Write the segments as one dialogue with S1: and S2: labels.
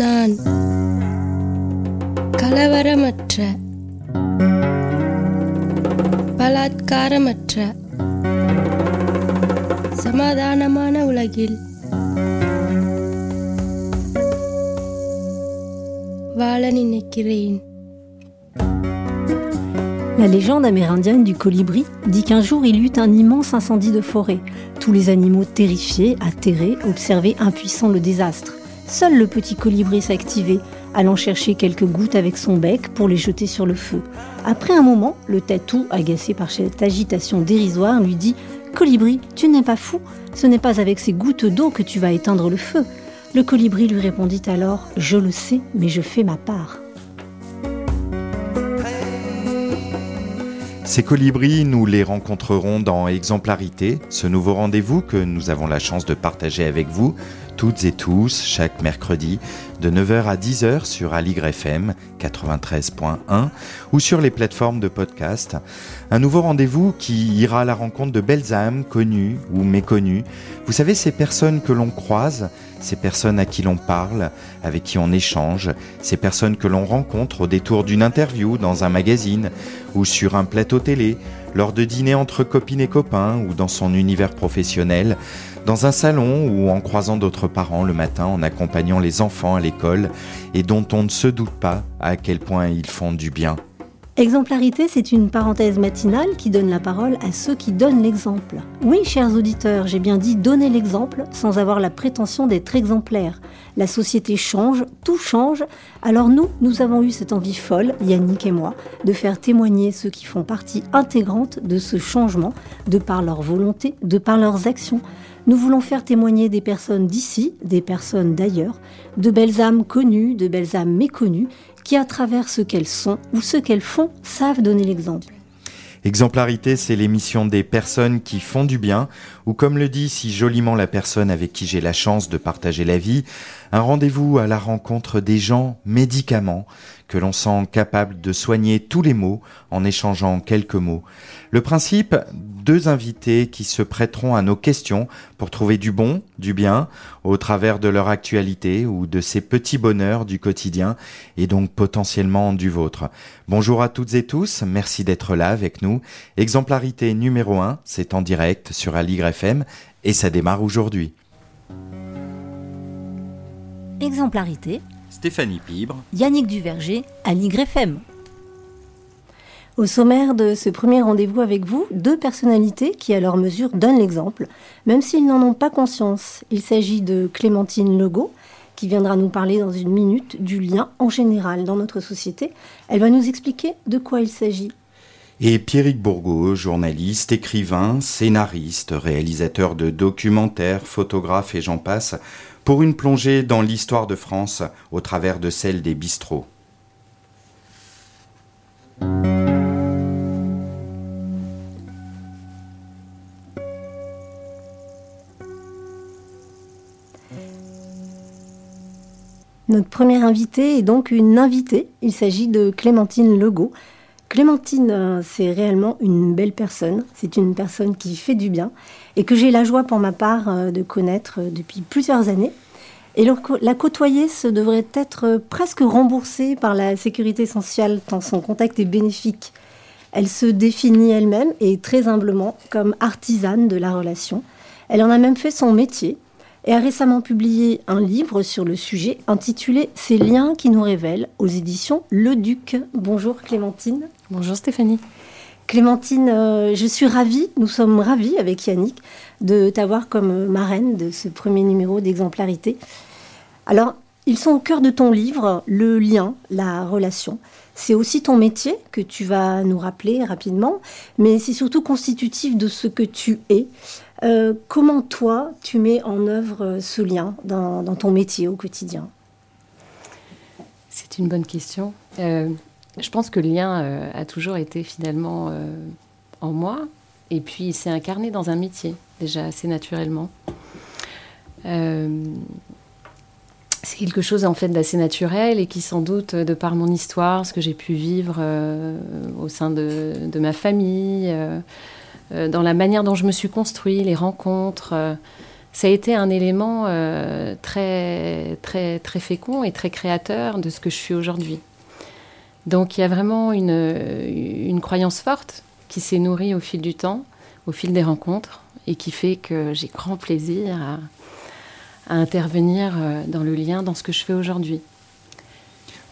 S1: நான் கலவரமற்ற பலாத்காரமற்ற சமாதானமான உலகில் வாழ நினைக்கிறேன்
S2: La légende amérindienne du colibri dit qu'un jour il y eut un immense incendie de forêt. Tous les animaux terrifiés, atterrés, observaient impuissants le désastre. Seul le petit colibri s'activait, allant chercher quelques gouttes avec son bec pour les jeter sur le feu. Après un moment, le tatou, agacé par cette agitation dérisoire, lui dit Colibri, tu n'es pas fou Ce n'est pas avec ces gouttes d'eau que tu vas éteindre le feu. Le colibri lui répondit alors Je le sais, mais je fais ma part.
S3: Ces colibris, nous les rencontrerons dans Exemplarité, ce nouveau rendez-vous que nous avons la chance de partager avec vous, toutes et tous, chaque mercredi, de 9h à 10h sur Aligre FM 93.1 ou sur les plateformes de podcast. Un nouveau rendez-vous qui ira à la rencontre de belles âmes, connues ou méconnues. Vous savez, ces personnes que l'on croise, ces personnes à qui l'on parle, avec qui on échange, ces personnes que l'on rencontre au détour d'une interview dans un magazine ou sur un plateau télé, lors de dîners entre copines et copains ou dans son univers professionnel, dans un salon ou en croisant d'autres parents le matin en accompagnant les enfants à l'école et dont on ne se doute pas à quel point ils font du bien.
S2: Exemplarité, c'est une parenthèse matinale qui donne la parole à ceux qui donnent l'exemple. Oui, chers auditeurs, j'ai bien dit donner l'exemple sans avoir la prétention d'être exemplaire. La société change, tout change, alors nous, nous avons eu cette envie folle, Yannick et moi, de faire témoigner ceux qui font partie intégrante de ce changement, de par leur volonté, de par leurs actions. Nous voulons faire témoigner des personnes d'ici, des personnes d'ailleurs, de belles âmes connues, de belles âmes méconnues, qui, à travers ce qu'elles sont ou ce qu'elles font, savent donner l'exemple.
S3: Exemplarité, c'est l'émission des personnes qui font du bien, ou comme le dit si joliment la personne avec qui j'ai la chance de partager la vie, un rendez-vous à la rencontre des gens médicaments que l'on sent capable de soigner tous les maux en échangeant quelques mots. Le principe, deux invités qui se prêteront à nos questions pour trouver du bon, du bien, au travers de leur actualité ou de ces petits bonheurs du quotidien et donc potentiellement du vôtre. Bonjour à toutes et tous, merci d'être là avec nous. Exemplarité numéro 1, c'est en direct sur Aligre FM et ça démarre aujourd'hui.
S2: Exemplarité.
S3: Stéphanie Pibre.
S2: Yannick Duverger, Aligre FM. Au sommaire de ce premier rendez-vous avec vous, deux personnalités qui à leur mesure donnent l'exemple, même s'ils n'en ont pas conscience. Il s'agit de Clémentine Legault, qui viendra nous parler dans une minute du lien en général dans notre société. Elle va nous expliquer de quoi il s'agit.
S3: Et Pierrick Bourgault, journaliste, écrivain, scénariste, réalisateur de documentaires, photographe et j'en passe, pour une plongée dans l'histoire de France au travers de celle des bistrots.
S2: Notre première invitée est donc une invitée. Il s'agit de Clémentine Legault. Clémentine, euh, c'est réellement une belle personne. C'est une personne qui fait du bien et que j'ai la joie pour ma part euh, de connaître euh, depuis plusieurs années. Et la côtoyer, ce devrait être presque remboursé par la sécurité sociale tant son contact est bénéfique. Elle se définit elle-même et très humblement comme artisane de la relation. Elle en a même fait son métier et a récemment publié un livre sur le sujet intitulé Ces liens qui nous révèlent aux éditions Le Duc. Bonjour Clémentine.
S4: Bonjour Stéphanie.
S2: Clémentine, euh, je suis ravie, nous sommes ravis avec Yannick de t'avoir comme marraine de ce premier numéro d'exemplarité. Alors, ils sont au cœur de ton livre, le lien, la relation. C'est aussi ton métier que tu vas nous rappeler rapidement, mais c'est surtout constitutif de ce que tu es. Euh, comment toi, tu mets en œuvre euh, ce lien dans, ton métier au quotidien?
S4: C'est une bonne question. Euh, je pense que le lien a toujours été finalement en moi, et puis il s'est incarné dans un métier, déjà assez naturellement. c'est quelque chose en fait d'assez naturel et qui sans doute de par mon histoire, ce que j'ai pu vivre au sein de, ma famille, dans la manière dont je me suis construit, les rencontres, euh, ça a été un élément euh, très, très, très fécond et très créateur de ce que je suis aujourd'hui. Donc il y a vraiment une, une croyance forte qui s'est nourrie au fil du temps, au fil des rencontres, et qui fait que j'ai grand plaisir à, à intervenir euh, dans le lien, dans ce que je fais aujourd'hui.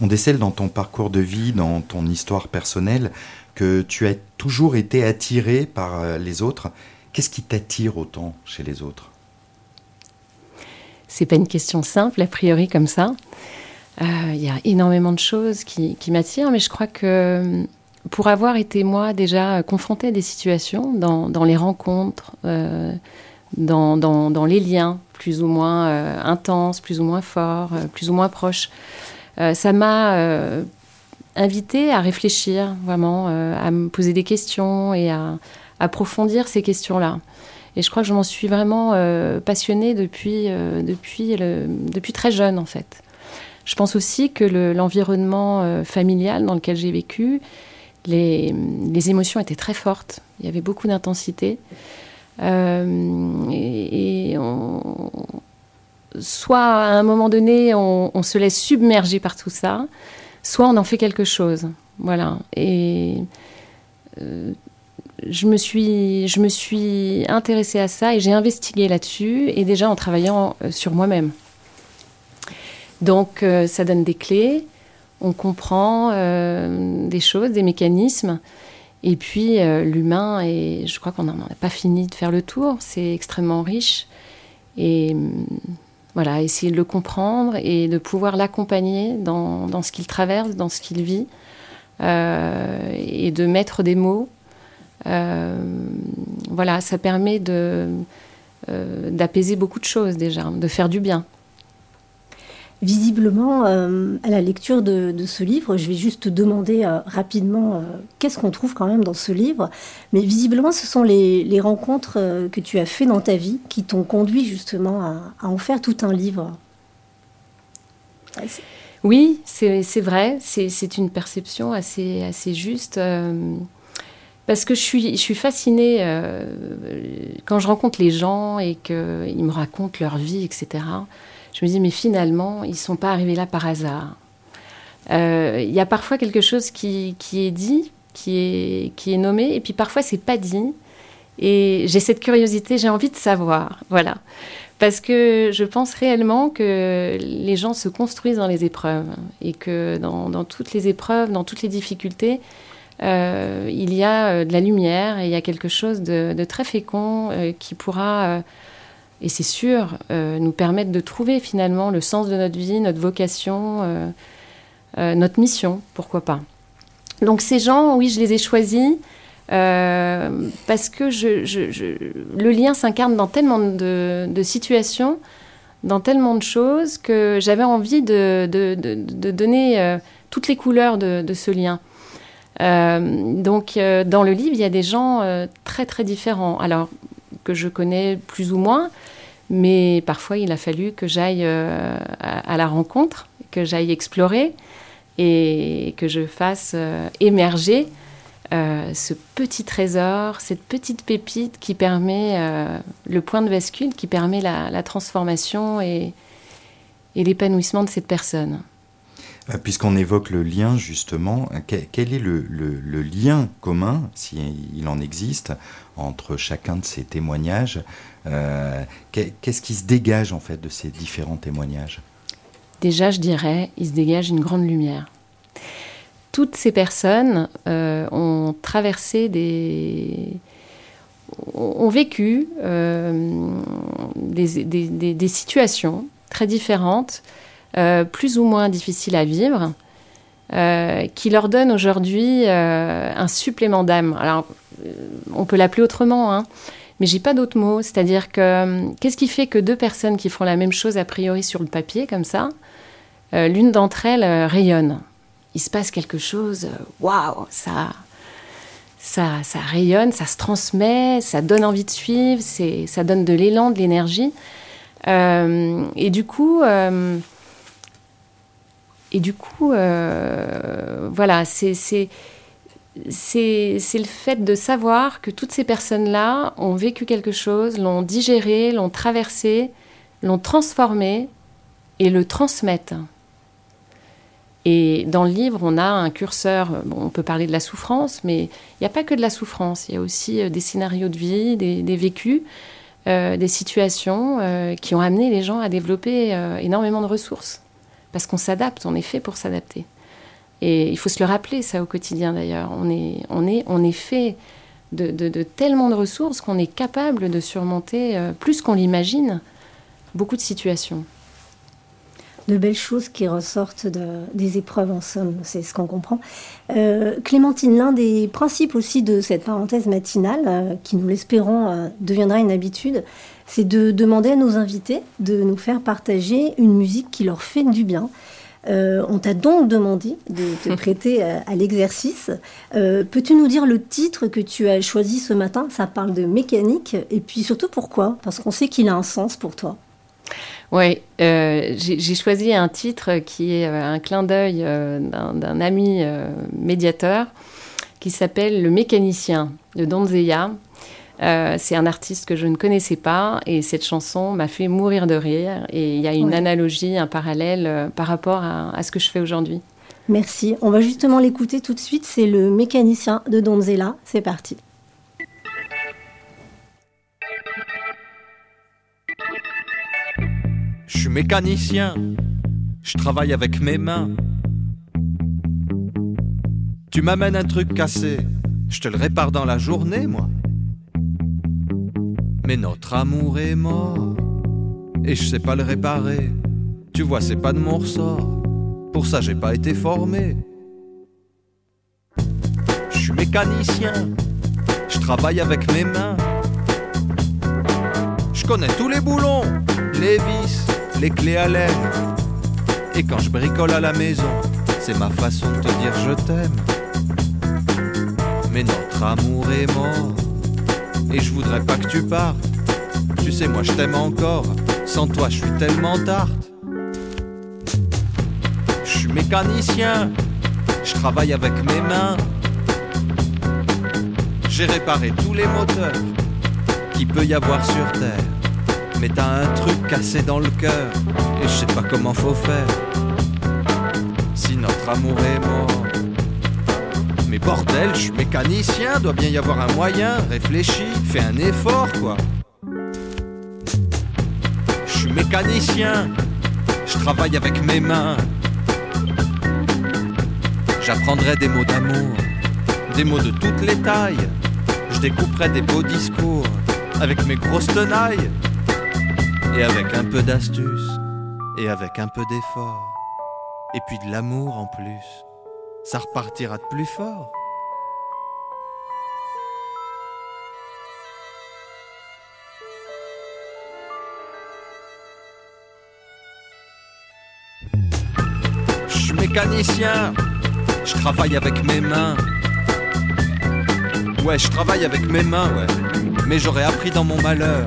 S3: On décèle dans ton parcours de vie, dans ton histoire personnelle, que tu as toujours été attiré par euh, les autres. Qu'est-ce qui t'attire autant chez les autres?
S4: C'est pas une question simple, a priori, comme ça. Euh, il y a énormément de choses qui, m'attirent, mais je crois que pour avoir été, moi, déjà confrontée à des situations dans, les rencontres, euh, dans, les liens plus ou moins intenses, plus ou moins forts, plus ou moins proches, ça m'a invité à réfléchir vraiment, à me poser des questions et à approfondir ces questions-là. Et je crois que je m'en suis vraiment passionnée depuis, le, depuis très jeune, en fait. Je pense aussi que l'environnement le, familial dans lequel j'ai vécu, les, les, émotions étaient très fortes. Il y avait beaucoup d'intensité. Euh, et, soit à un moment donné, on, on, se laisse submerger par tout ça, soit on en fait quelque chose. Voilà. Et euh, je, me suis, je intéressée à ça et j'ai investigué là-dessus, et déjà en travaillant euh, sur moi-même. Donc, euh, ça donne des clés on comprend des choses, des mécanismes. Et puis l'humain, et je crois qu'on n'en a pas fini de faire le tour, c'est extrêmement riche. Et voilà, essayer de le comprendre et de pouvoir l'accompagner dans, ce qu'il traverse, dans ce qu'il vit, euh, et de mettre des mots. voilà, ça permet d'apaiser beaucoup de choses déjà, de faire du bien.
S2: Visiblement, euh, à la lecture de, ce livre, je vais juste te demander euh, rapidement euh, qu'est-ce qu'on trouve quand même dans ce livre. Mais visiblement, ce sont les, rencontres que tu as fait dans ta vie qui t'ont conduit justement à, en faire tout un livre.
S4: Oui, c'est vrai. C'est une perception assez, juste. Parce que je suis, je suis fascinée quand je rencontre les gens et qu'ils me racontent leur vie, etc je me dis, mais finalement, ils ne sont pas arrivés là par hasard. Euh, il y a parfois quelque chose qui, qui, est dit, qui est, qui est nommé, et puis parfois, c'est pas dit. Et j'ai cette curiosité, j'ai envie de savoir. Voilà. Parce que je pense réellement que les gens se construisent dans les épreuves et que dans, dans toutes les épreuves, dans toutes les difficultés, euh, il y a euh, de la lumière et il y a quelque chose de, de très fécond qui pourra et c'est sûr, euh, nous permettre de trouver finalement le sens de notre vie, notre vocation, euh, euh, notre mission, pourquoi pas. Donc ces gens, oui, je les ai choisis parce que le lien s'incarne dans tellement de, situations, dans tellement de choses que j'avais envie de, de donner toutes les couleurs de, ce lien. Donc dans le livre, il y a des gens très très différents. Alors que je connais plus ou moins, mais parfois il a fallu que j'aille euh, à, la rencontre, que j'aille explorer et que je fasse euh, émerger euh, ce petit trésor, cette petite pépite qui permet le point de bascule, qui permet la, transformation et l'épanouissement de cette personne.
S3: Euh, puisqu'on évoque le lien, justement, quel est le, lien commun, s'il en existe, entre chacun de ces témoignages euh, Qu'est-ce qui se dégage, en fait, de ces différents témoignages?
S4: Déjà, je dirais, il se dégage une grande lumière. Toutes ces personnes euh, ont traversé des ont vécu euh, des, situations très différentes euh, plus ou moins difficiles à vivre, euh, qui leur donne aujourd'hui euh, un supplément d'âme. Alors, on peut l'appeler autrement, hein, mais j'ai pas d'autre mot. C'est-à-dire que qu'est-ce qui fait que deux personnes qui font la même chose a priori sur le papier, comme ça, euh, l'une d'entre elles euh, rayonne? Il se passe quelque chose, waouh, ça, ça, ça rayonne, ça se transmet, ça donne envie de suivre, ça donne de l'élan, de l'énergie. Euh, et du coup, euh, et du coup, euh, voilà, c'est le fait de savoir que toutes ces personnes-là ont vécu quelque chose, l'ont digéré, l'ont traversé, l'ont transformé et le transmettent. Et dans le livre, on a un curseur, on peut parler de la souffrance, mais il n'y a pas que de la souffrance, il y a aussi euh, des scénarios de vie, des, vécus, euh, des situations qui ont amené les gens à développer énormément de ressources. Parce qu'on s'adapte, on est fait pour s'adapter. Et il faut se le rappeler, ça, au quotidien d'ailleurs. On est, on est, fait de, tellement de ressources qu'on est capable de surmonter, plus qu'on l'imagine, beaucoup de situations
S2: de belles choses qui ressortent des épreuves en somme, c'est ce qu'on comprend. Euh, Clémentine, l'un des principes aussi de cette parenthèse matinale, euh, qui nous l'espérons euh, deviendra une habitude, c'est de demander à nos invités de nous faire partager une musique qui leur fait du bien. on t'a donc demandé de te prêter à, l'exercice. Peux-tu nous dire le titre que tu as choisi ce matin? Ça parle de mécanique et puis surtout pourquoi? Parce qu'on sait qu'il a un sens pour toi.
S4: Oui, euh, j'ai choisi un titre qui est euh, un clin d'œil euh, d'un ami médiateur qui s'appelle Le mécanicien de Donzeya. C'est un artiste que je ne connaissais pas et cette chanson m'a fait mourir de rire. Et il y a une analogie, un parallèle par rapport à, à, ce que je fais aujourd'hui.
S2: Merci. On va justement l'écouter tout de suite. C'est Le mécanicien de Donzella. C'est parti.
S5: Je suis mécanicien, je travaille avec mes mains. Tu m'amènes un truc cassé, je te le répare dans la journée, moi. Mais notre amour est mort, et je sais pas le réparer. Tu vois, c'est pas de mon ressort, pour ça j'ai pas été formé. Je suis mécanicien, je travaille avec mes mains. Je connais tous les boulons, les vis, les clés à l'air. Et quand je bricole à la maison, c'est ma façon de te dire je t'aime. Mais notre amour est mort. Et je voudrais pas que tu partes. Tu sais, moi je t'aime encore. Sans toi, je suis tellement tarte. Je suis mécanicien. Je travaille avec mes mains. J'ai réparé tous les moteurs qu'il peut y avoir sur Terre mais t'as un truc cassé dans le cœur, et je sais pas comment faut faire. Si notre amour est mort. Mais bordel, je suis mécanicien, doit bien y avoir un moyen, réfléchis, fais un effort quoi. Je suis mécanicien, je travaille avec mes mains. J'apprendrai des mots d'amour, des mots de toutes les tailles. Je découperai des beaux discours avec mes grosses tenailles. Et avec un peu d'astuce, et avec un peu d'effort, et puis de l'amour en plus, ça repartira de plus fort. Je mécanicien, je travaille avec mes mains. Ouais, je travaille avec mes mains, ouais. Mais j'aurais appris dans mon malheur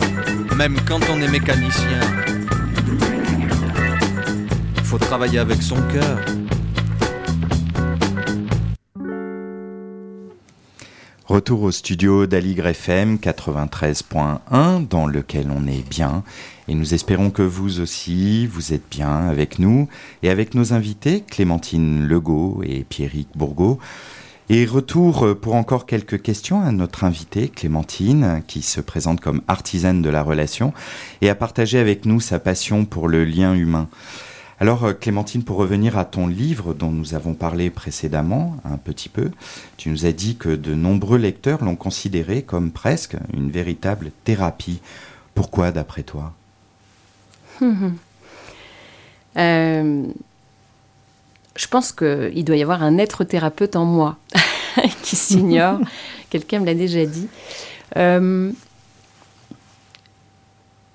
S5: même quand on est mécanicien. Faut travailler avec son cœur.
S3: Retour au studio d'Aligre FM 93.1 dans lequel on est bien et nous espérons que vous aussi vous êtes bien avec nous et avec nos invités Clémentine Legault et Pierrick Bourgault. Et retour euh, pour encore quelques questions à notre invitée Clémentine, qui se présente comme artisane de la relation et a partagé avec nous sa passion pour le lien humain. Alors euh, Clémentine, pour revenir à ton livre dont nous avons parlé précédemment un petit peu, tu nous as dit que de nombreux lecteurs l'ont considéré comme presque une véritable thérapie. Pourquoi d'après toi?
S4: Euh, je pense qu'il doit y avoir un être thérapeute en moi qui s'ignore. Quelqu'un me l'a déjà dit. Euh,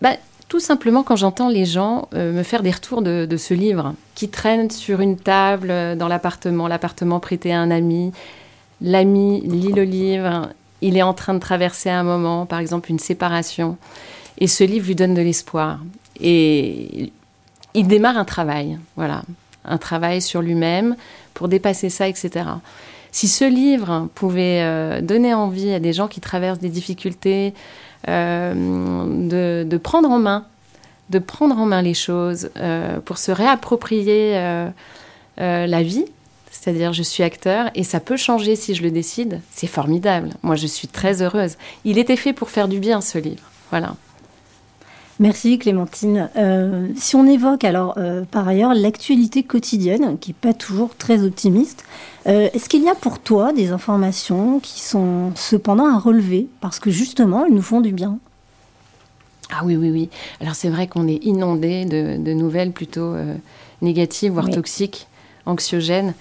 S4: bah, tout simplement quand j'entends les gens euh, me faire des retours de, ce livre qui traîne sur une table euh, dans l'appartement, l'appartement prêté à un ami, l'ami lit le livre, il est en train de traverser un moment, par exemple une séparation, et ce livre lui donne de l'espoir. Et il démarre un travail, voilà un travail sur lui-même pour dépasser ça, etc. Si ce livre pouvait euh, donner envie à des gens qui traversent des difficultés de, de, prendre en main, de prendre en main les choses pour se réapproprier la vie, c'est-à-dire je suis acteur et ça peut changer si je le décide, c'est formidable. Moi, je suis très heureuse. Il était fait pour faire du bien, ce livre. Voilà.
S2: Merci Clémentine. Euh, si on évoque alors euh, par ailleurs l'actualité quotidienne, qui n'est pas toujours très optimiste, euh, est-ce qu'il y a pour toi des informations qui sont cependant à relever parce que justement elles nous font du bien?
S4: Ah oui, oui, oui. Alors c'est vrai qu'on est inondé de, nouvelles plutôt négatives, voire toxiques, anxiogènes.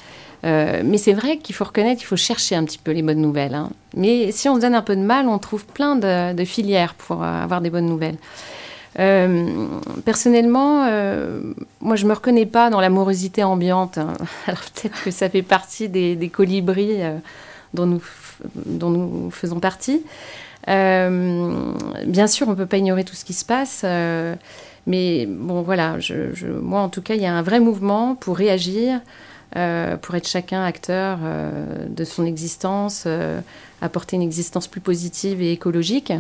S4: mais c'est vrai qu'il faut reconnaître qu'il faut chercher un petit peu les bonnes nouvelles. Hein. Mais si on se donne un peu de mal, on trouve plein de filières pour avoir des bonnes nouvelles. Euh, personnellement, euh, moi, je me reconnais pas dans l'amorosité ambiante. Hein. Alors peut-être que ça fait partie des, colibris euh, dont, nous, faisons partie. bien sûr, on peut pas ignorer tout ce qui se passe. mais bon, voilà, moi, en tout cas, il y a un vrai mouvement pour réagir, pour être chacun acteur de son existence, apporter une existence plus positive et écologique.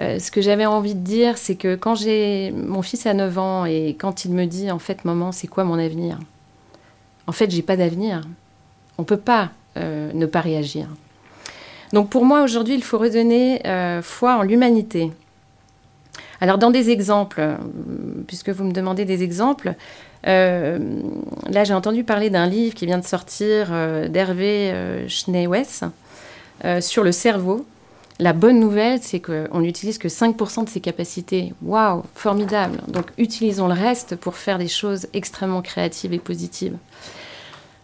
S4: Euh, ce que j'avais envie de dire, c'est que quand j'ai mon fils a 9 ans et quand il me dit en fait maman, c'est quoi mon avenir? En fait, j'ai pas d'avenir. On peut pas euh, ne pas réagir. Donc pour moi aujourd'hui, il faut redonner euh, foi en l'humanité. Alors dans des exemples, puisque vous me demandez des exemples, là j'ai entendu parler d'un livre qui vient de sortir d'Hervé Schneewes sur le cerveau. La bonne nouvelle, c'est qu'on n'utilise que 5% de ses capacités. Waouh, formidable. Donc utilisons le reste pour faire des choses extrêmement créatives et positives.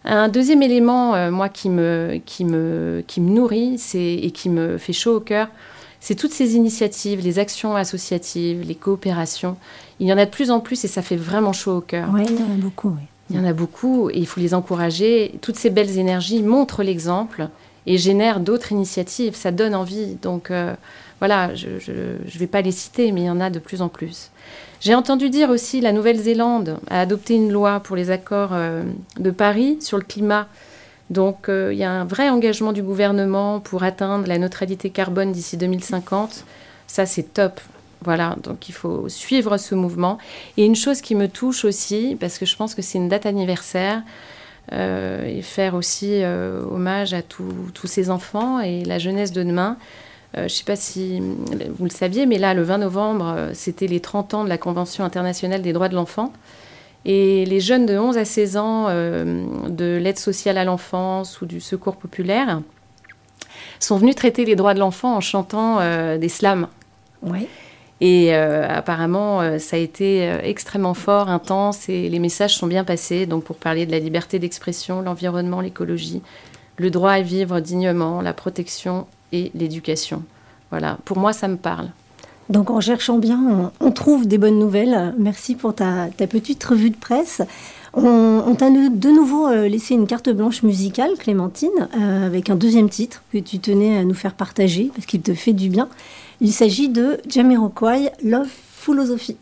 S4: Un deuxième élément, euh, moi, qui me, qui me, qui me nourrit et qui me fait chaud au cœur, c'est toutes ces initiatives, les actions associatives, les coopérations. Il y en a de plus en plus et ça fait vraiment chaud au cœur.
S2: Oui, il y en a beaucoup. Oui.
S4: Il y en a beaucoup et il faut les encourager. Toutes ces belles énergies montrent l'exemple et génère d'autres initiatives. Ça donne envie. Donc euh, voilà, je ne vais pas les citer, mais il y en a de plus en plus. J'ai entendu dire aussi la Nouvelle-Zélande a adopté une loi pour les accords euh, de Paris sur le climat. Donc euh, il y a un vrai engagement du gouvernement pour atteindre la neutralité carbone d'ici 2050. Ça, c'est top. Voilà, donc il faut suivre ce mouvement. Et une chose qui me touche aussi, parce que je pense que c'est une date anniversaire, euh, et faire aussi euh, hommage à tous ces enfants et la jeunesse de demain. Euh, je ne sais pas si vous le saviez, mais là, le 20 novembre, c'était les 30 ans de la Convention internationale des droits de l'enfant. Et les jeunes de 11 à 16 ans de l'aide sociale à l'enfance ou du secours populaire sont venus traiter les droits de l'enfant en chantant des slams.
S2: Oui.
S4: Et euh, apparemment, euh, ça a été euh, extrêmement fort, intense, et les messages sont bien passés. Donc, pour parler de la liberté d'expression, l'environnement, l'écologie, le droit à vivre dignement, la protection et l'éducation. Voilà, pour moi, ça me parle.
S2: Donc, en cherchant bien, on, trouve des bonnes nouvelles. Merci pour ta, petite revue de presse. On, t'a de nouveau laissé une carte blanche musicale, Clémentine, avec un deuxième titre que tu tenais à nous faire partager parce qu'il te fait du bien. Il s'agit de Jamiroquai Love Philosophy.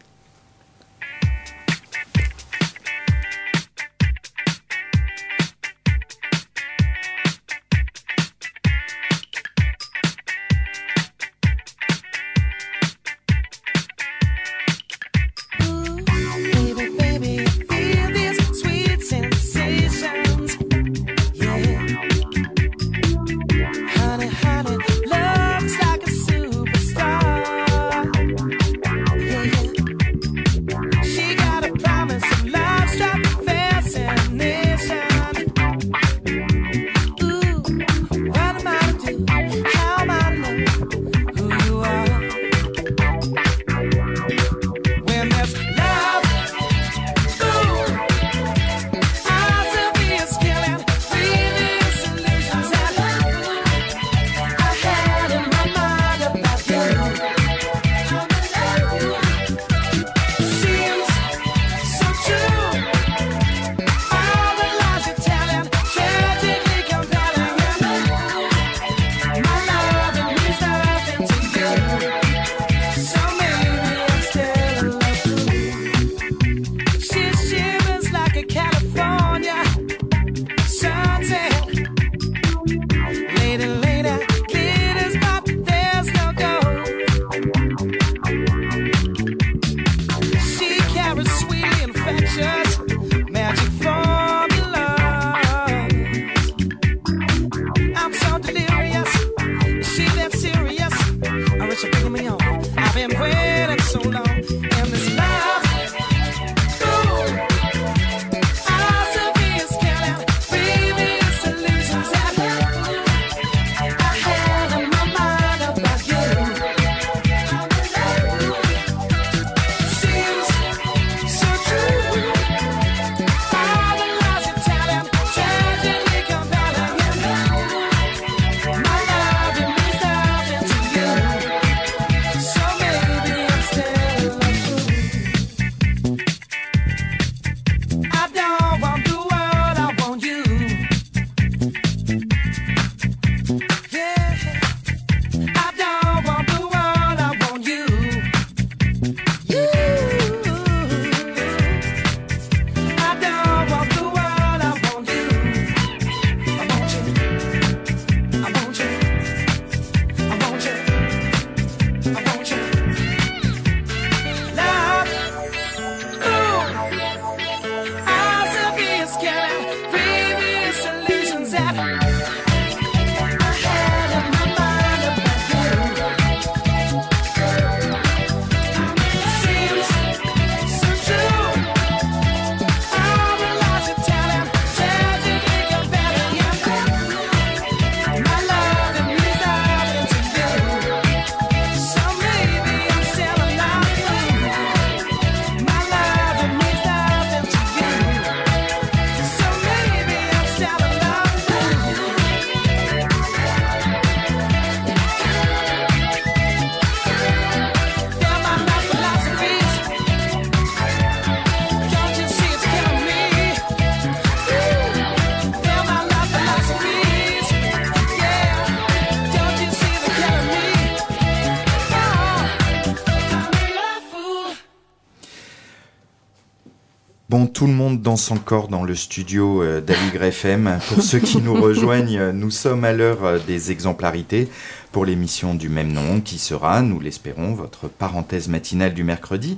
S3: Tout le monde danse encore dans le studio euh, d'Aligre FM. Pour ceux qui nous rejoignent, nous sommes à l'heure euh, des exemplarités pour l'émission du même nom qui sera, nous l'espérons, votre parenthèse matinale du mercredi.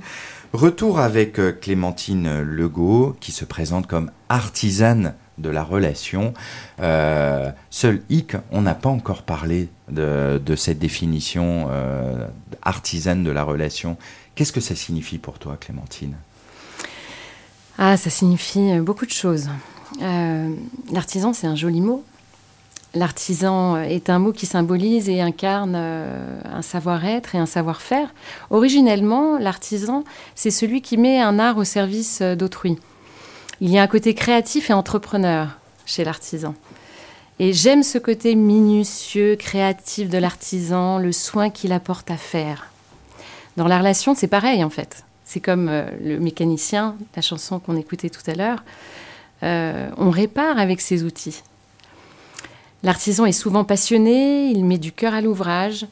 S3: Retour avec euh, Clémentine Legault qui se présente comme artisane de la relation. seul hic, on n'a pas encore parlé de, cette définition artisane de la relation. Qu'est-ce que ça signifie pour toi, Clémentine?
S4: Ah, ça signifie euh, beaucoup de choses. Euh, l'artisan, c'est un joli mot. L'artisan est un mot qui symbolise et incarne euh, un savoir-être et un savoir-faire. Originellement, l'artisan, c'est celui qui met un art au service d'autrui. Il y a un côté créatif et entrepreneur chez l'artisan. Et j'aime ce côté minutieux, créatif de l'artisan, le soin qu'il apporte à faire. Dans la relation, c'est pareil en fait. C'est comme euh, le mécanicien, la chanson qu'on écoutait tout à l'heure. Euh, on répare avec ses outils. L'artisan est souvent passionné, il met du cœur à l'ouvrage,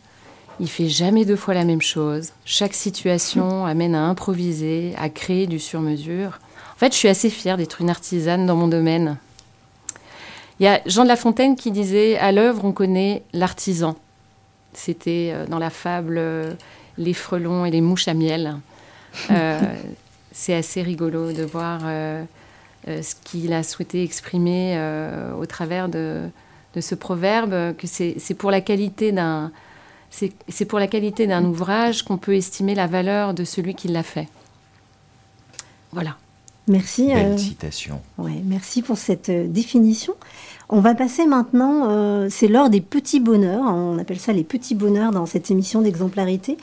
S4: il fait jamais deux fois la même chose. Chaque situation amène à improviser, à créer du sur-mesure. En fait, je suis assez fière d'être une artisane dans mon domaine. Il y a Jean de La Fontaine qui disait À l'œuvre, on connaît l'artisan. C'était euh, dans la fable Les frelons et les mouches à miel. Euh, c'est assez rigolo de voir euh, euh, ce qu'il a souhaité exprimer au travers de, ce proverbe, que c'est pour la qualité d'un c'est pour la qualité d'un ouvrage qu'on peut estimer la valeur de celui qui l'a fait. Voilà.
S2: Merci.
S3: Belle citation.
S2: Ouais, merci pour cette définition. On va passer maintenant, c'est l'heure des petits bonheurs, on appelle ça les petits bonheurs dans cette émission d'exemplarité.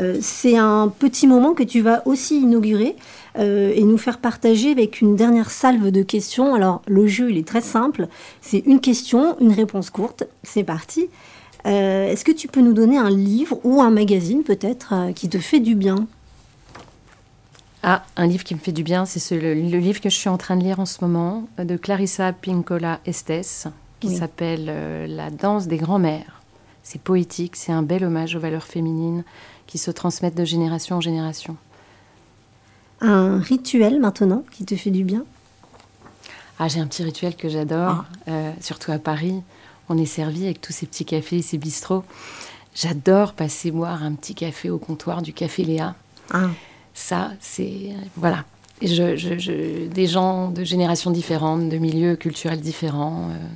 S2: Euh, c'est un petit moment que tu vas aussi inaugurer euh, et nous faire partager avec une dernière salve de questions. Alors le jeu, il est très simple. C'est une question, une réponse courte. C'est parti. Euh, est-ce que tu peux nous donner un livre ou un magazine peut-être qui te fait du bien?
S4: Ah, un livre qui me fait du bien, c'est le, livre que je suis en train de lire en ce moment de Clarissa Pincola Estes, qui s'appelle La danse des grands-mères. C'est poétique, c'est un bel hommage aux valeurs féminines qui se transmettent de génération en génération.
S2: Un rituel maintenant qui te fait du bien?
S4: Ah, j'ai un petit rituel que j'adore, ah. euh, surtout à Paris. On est servi avec tous ces petits cafés, ces bistrots. J'adore passer boire un petit café au comptoir du Café Léa. Ah. Ça, c'est. Voilà. je, des gens de générations différentes, de milieux culturels différents. Euh,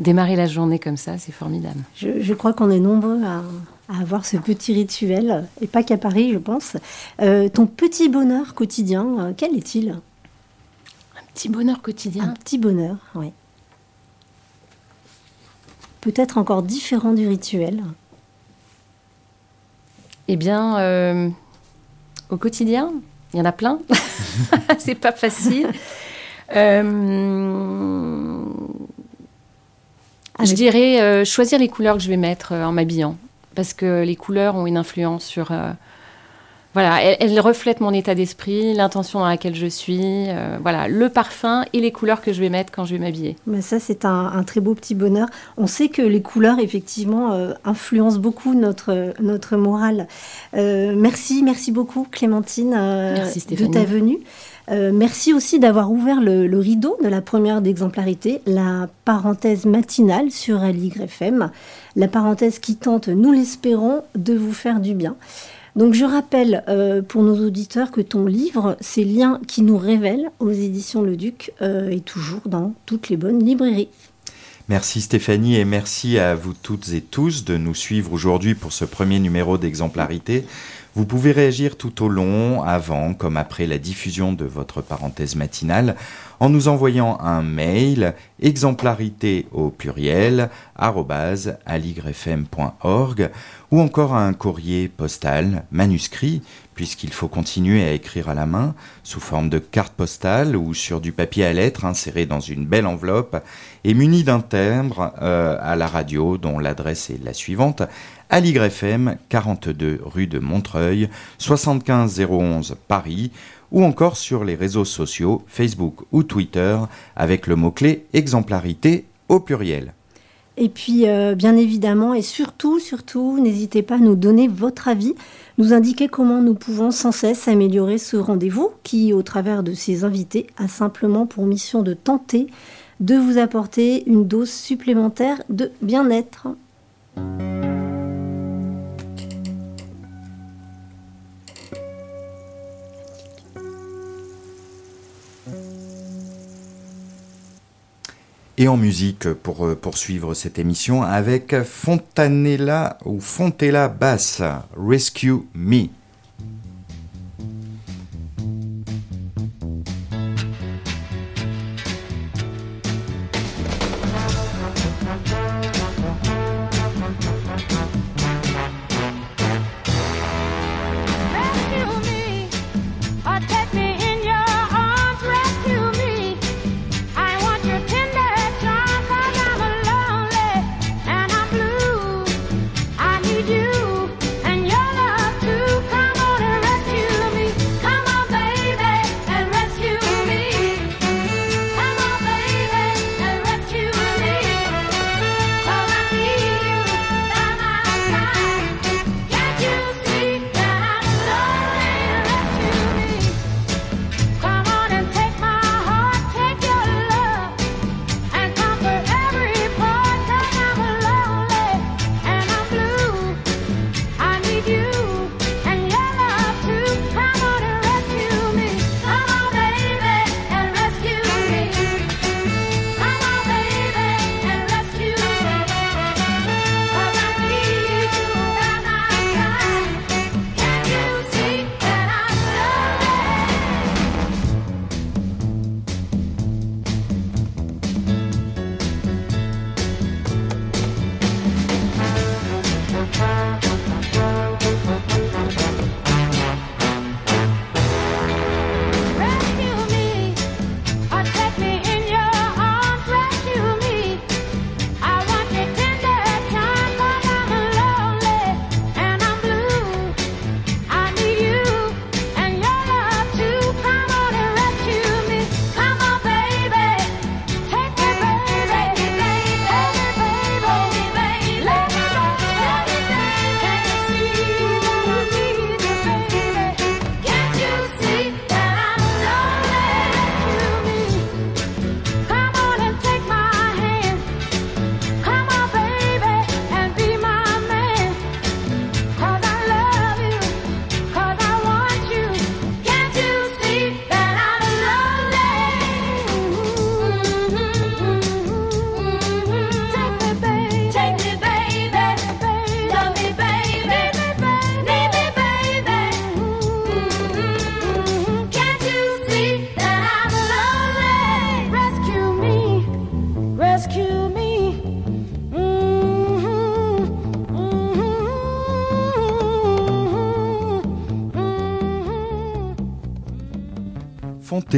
S4: démarrer la journée comme ça, c'est formidable.
S2: Je, crois qu'on est nombreux à, avoir ce petit rituel, et pas qu'à Paris, je pense. Euh, ton petit bonheur quotidien, euh, quel est-il?
S4: Un petit bonheur quotidien
S2: Un petit bonheur, oui. Peut-être encore différent du rituel.
S4: Eh bien, euh, au quotidien, il y en a plein. c'est pas facile. Je dirais euh, choisir les couleurs que je vais mettre en m'habillant. Parce que les couleurs ont une influence sur. Euh, voilà, elles, reflètent mon état d'esprit, l'intention dans laquelle je suis. voilà, le parfum et les couleurs que je vais mettre quand je vais m'habiller.
S2: Mais ça, c'est un, très beau petit bonheur. On sait que les couleurs, effectivement, influencent beaucoup notre, notre morale. merci, merci beaucoup, Clémentine, de ta venue. Euh, merci aussi d'avoir ouvert le, rideau de la première d'exemplarité, la parenthèse matinale sur LYFM, la parenthèse qui tente, nous l'espérons, de vous faire du bien. Donc je rappelle euh, pour nos auditeurs que ton livre, C'est Liens qui nous révèlent aux éditions Le Duc, euh, est toujours dans toutes les bonnes librairies.
S3: Merci Stéphanie et merci à vous toutes et tous de nous suivre aujourd'hui pour ce premier numéro d'exemplarité. Vous pouvez réagir tout au long, avant comme après la diffusion de votre parenthèse matinale, en nous envoyant un mail exemplarité au pluriel aligrefm.org ou encore un courrier postal manuscrit puisqu'il faut continuer à écrire à la main sous forme de carte postale ou sur du papier à lettres inséré dans une belle enveloppe et muni d'un timbre euh, à la radio dont l'adresse est la suivante à l'YFM 42 rue de Montreuil 75 011 Paris ou encore sur les réseaux sociaux Facebook ou Twitter avec le mot-clé exemplarité au pluriel.
S2: Et puis, euh, bien évidemment, et surtout, surtout, n'hésitez pas à nous donner votre avis, nous indiquer comment nous pouvons sans cesse améliorer ce rendez-vous qui, au travers de ces invités, a simplement pour mission de tenter de vous apporter une dose supplémentaire de bien-être.
S6: Et en musique, pour euh, poursuivre cette émission, avec Fontanella ou Fontella Bass, Rescue Me.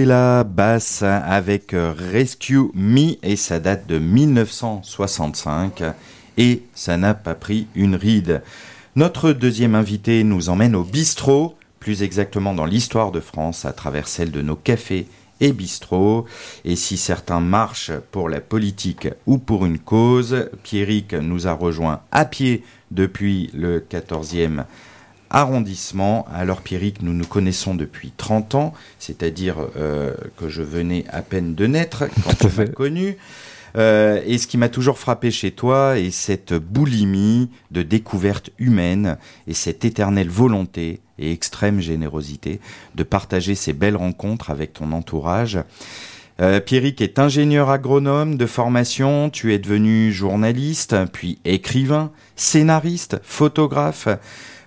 S6: La basse avec Rescue Me et ça date de 1965 et ça n'a pas pris une ride. Notre deuxième invité nous emmène au bistrot, plus exactement dans l'histoire de France à travers celle de nos cafés et bistrots. Et si certains marchent pour la politique ou pour une cause, Pierrick nous a rejoint à pied depuis le 14e arrondissement. Alors Pierrick, nous nous connaissons depuis 30 ans, c'est-à-dire euh, que je venais à peine de naître quand tu m'as connu. Euh, et ce qui m'a toujours frappé chez toi est cette boulimie de découverte humaine et cette éternelle volonté et extrême générosité de partager ces belles rencontres avec ton entourage. Euh, Pierrick est ingénieur agronome de formation, tu es devenu journaliste, puis écrivain, scénariste, photographe.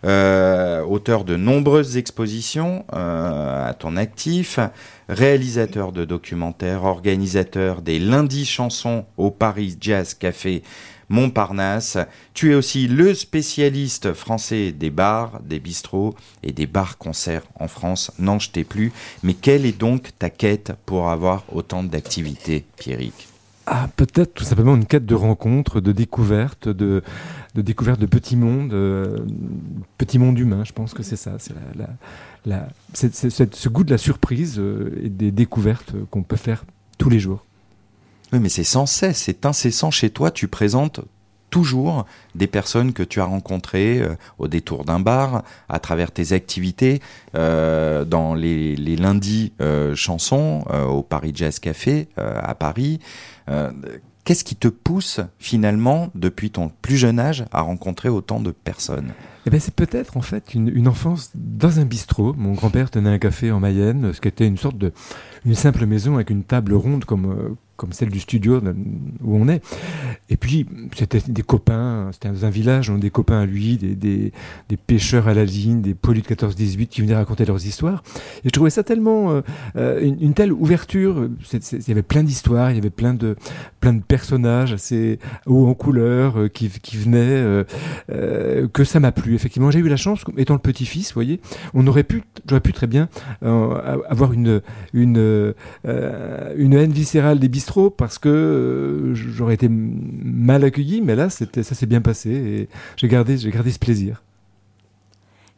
S6: Euh, auteur de nombreuses expositions euh, à ton actif, réalisateur de documentaires, organisateur des lundis chansons au Paris Jazz Café Montparnasse. Tu es aussi le spécialiste français des bars, des bistrots et des bars-concerts en France. N'en jetez plus. Mais quelle est donc ta quête pour avoir autant d'activités, Pierrick?
S7: Ah, peut-être tout simplement une quête de rencontre, de découverte, de, de découverte de petits mondes, euh, petits mondes humains. Je pense que c'est ça. C'est la, la, ce goût de la surprise euh, et des découvertes qu'on peut faire tous les jours.
S3: Oui, mais c'est sans cesse, c'est incessant chez toi. Tu présentes toujours des personnes que tu as rencontrées euh, au détour d'un bar, à travers tes activités, dans les, les lundis chansons au Paris Jazz Café à Paris. Qu'est-ce qui te pousse finalement, depuis ton plus jeune âge, à rencontrer autant de personnes?
S7: Eh ben, c'est peut-être en fait une, une enfance dans un bistrot. Mon grand-père tenait un café en Mayenne, ce qui était une sorte de une simple maison avec une table ronde comme euh, comme celle du studio où on est. Et puis c'était des copains, c'était un village, donc des copains à lui, des, des, pêcheurs à la ligne, des poilus de 14-18 qui venaient raconter leurs histoires. Et je trouvais ça tellement euh, euh, une, telle ouverture. Il y avait plein d'histoires, il y avait plein de plein de personnages assez hauts en couleur euh, qui, qui venaient, que ça m'a plu. Effectivement, j'ai eu la chance, étant le petit-fils, vous voyez, on aurait pu, j'aurais pu très bien avoir une une une haine viscérale des bistrots parce que euh, j'aurais été mal accueilli, mais là, ça s'est bien passé et j'ai gardé ce plaisir.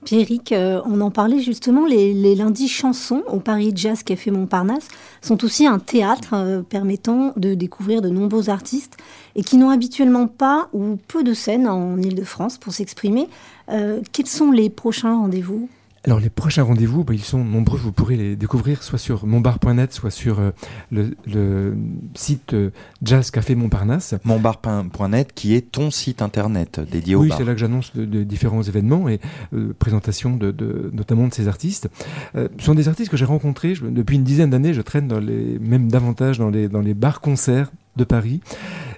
S2: Pierrick, euh, on en parlait justement, les, les lundis chansons au Paris Jazz Café Montparnasse sont aussi un théâtre euh, permettant de découvrir de nombreux artistes et qui n'ont habituellement pas ou peu de scènes en Ile-de-France pour s'exprimer. Euh, quels sont les prochains rendez-vous?
S7: Alors les prochains rendez-vous, bah, ils sont nombreux. Vous pourrez les découvrir soit sur monbar.net, soit sur euh, le, le site euh, Jazz Café Montparnasse.
S3: Monbar.net qui est ton site internet dédié au
S7: Oui,
S3: bar.
S7: c'est là que j'annonce de, de différents événements et euh, présentation de, de- notamment de ces artistes. Euh, ce sont des artistes que j'ai rencontrés je- depuis une dizaine d'années. Je traîne dans les, même davantage dans les, dans les bars-concerts de Paris.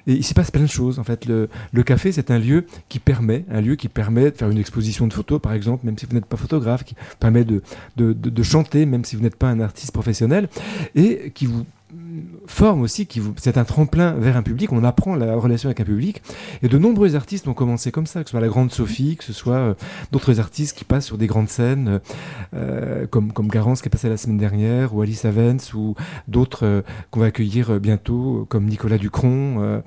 S7: Et il s'y passe plein de choses. En fait, le, café, c'est un lieu qui permet, un lieu qui permet de faire une exposition de photos, par exemple, même si vous n'êtes pas photographe, qui permet de chanter, même si vous n'êtes pas un artiste professionnel, et qui vous forme aussi, qui vous, c'est un tremplin vers un public, on apprend la relation avec un public, et de nombreux artistes ont commencé comme ça, que ce soit la Grande Sophie, que ce soit euh, d'autres artistes qui passent sur des grandes scènes, euh, comme, comme Garance qui est passé la semaine dernière, ou Alice Avens, ou d'autres euh, qu'on va accueillir bientôt, comme Nicolas Ducron.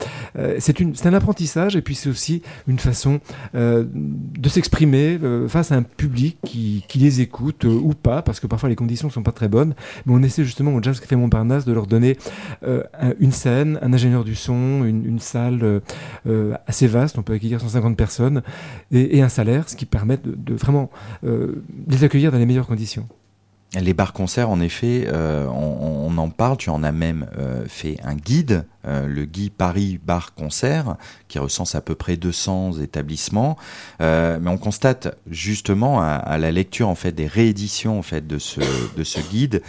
S7: c'est, une, c'est un apprentissage, et puis c'est aussi une façon de s'exprimer face à un public qui, qui les écoute, ou pas, parce que parfois les conditions sont pas très bonnes, mais on essaie justement au Jazz Café Montparnasse de leur donner une scène, un ingénieur du son, une, salle euh, euh, assez vaste, on peut accueillir 150 personnes, et, un salaire, ce qui permet de, vraiment euh, les accueillir dans les meilleures conditions.
S3: Les bars-concerts, en effet, euh, on, en parle. Tu en as même euh, fait un guide, euh, le guide Paris Bar Concert, qui recense à peu près 200 établissements. Mais on constate justement à, la lecture en fait des rééditions en fait de ce de ce guide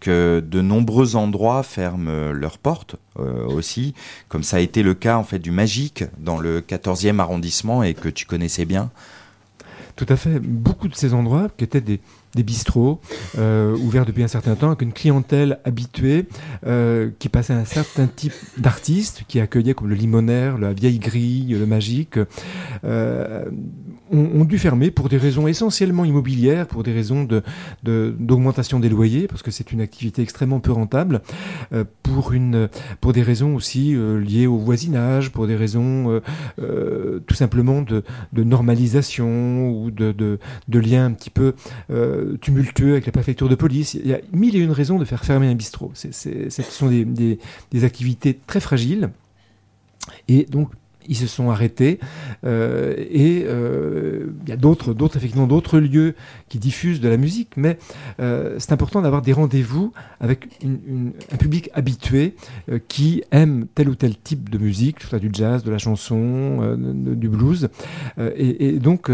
S3: que de nombreux endroits ferment leurs portes aussi, comme ça a été le cas en fait du Magique dans le 14e arrondissement et que tu connaissais bien.
S7: Tout à fait. Beaucoup de ces endroits qui étaient des, des bistrots euh, ouverts depuis un certain temps avec une clientèle habituée euh, qui passait un certain type d'artistes qui accueillaient comme le limonaire, la vieille grille, le magique, euh, ont, dû fermer pour des raisons essentiellement immobilières, pour des raisons de, de- d'augmentation des loyers, parce que c'est une activité extrêmement peu rentable, pour, une, pour des raisons aussi liées au voisinage, pour des raisons tout simplement de, de normalisation ou de, de, de liens un petit peu tumultueux avec la préfecture de police. Il y a mille et une raisons de faire fermer un bistrot. Ce sont des, des activités très fragiles. Et donc, ils se sont arrêtés. Euh, et euh, il y a d'autres, effectivement, d'autres lieux qui diffusent de la musique, mais euh, c'est important d'avoir des rendez-vous avec un public habitué qui aime tel ou tel type de musique, que ce soit du jazz, de la chanson, du blues. Et, donc,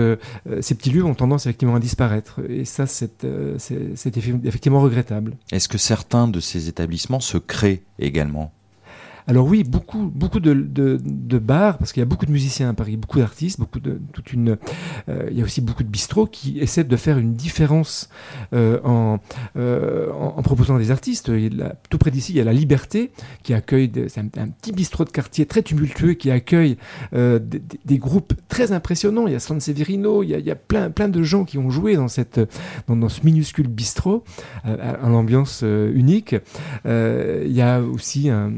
S7: ces petits lieux ont tendance effectivement à disparaître. Et ça, c'est, c'est, c'est effe- effectivement regrettable.
S3: Est-ce que certains de ces établissements se créent également?
S7: Alors oui, beaucoup, beaucoup de, bars, parce qu'il y a beaucoup de musiciens à Paris, beaucoup d'artistes, beaucoup de toute une. euh, il y a aussi beaucoup de bistrots qui essaient de faire une différence euh, en, euh, en, proposant des artistes. Tout près d'ici, il y a la Liberté qui accueille. C'est un, petit bistrot de quartier très tumultueux qui accueille des, groupes très impressionnants. Il y a San Severino, il y a, plein, plein de gens qui ont joué dans cette dans, ce minuscule bistrot euh, à, à l'ambiance unique. Il y a aussi un-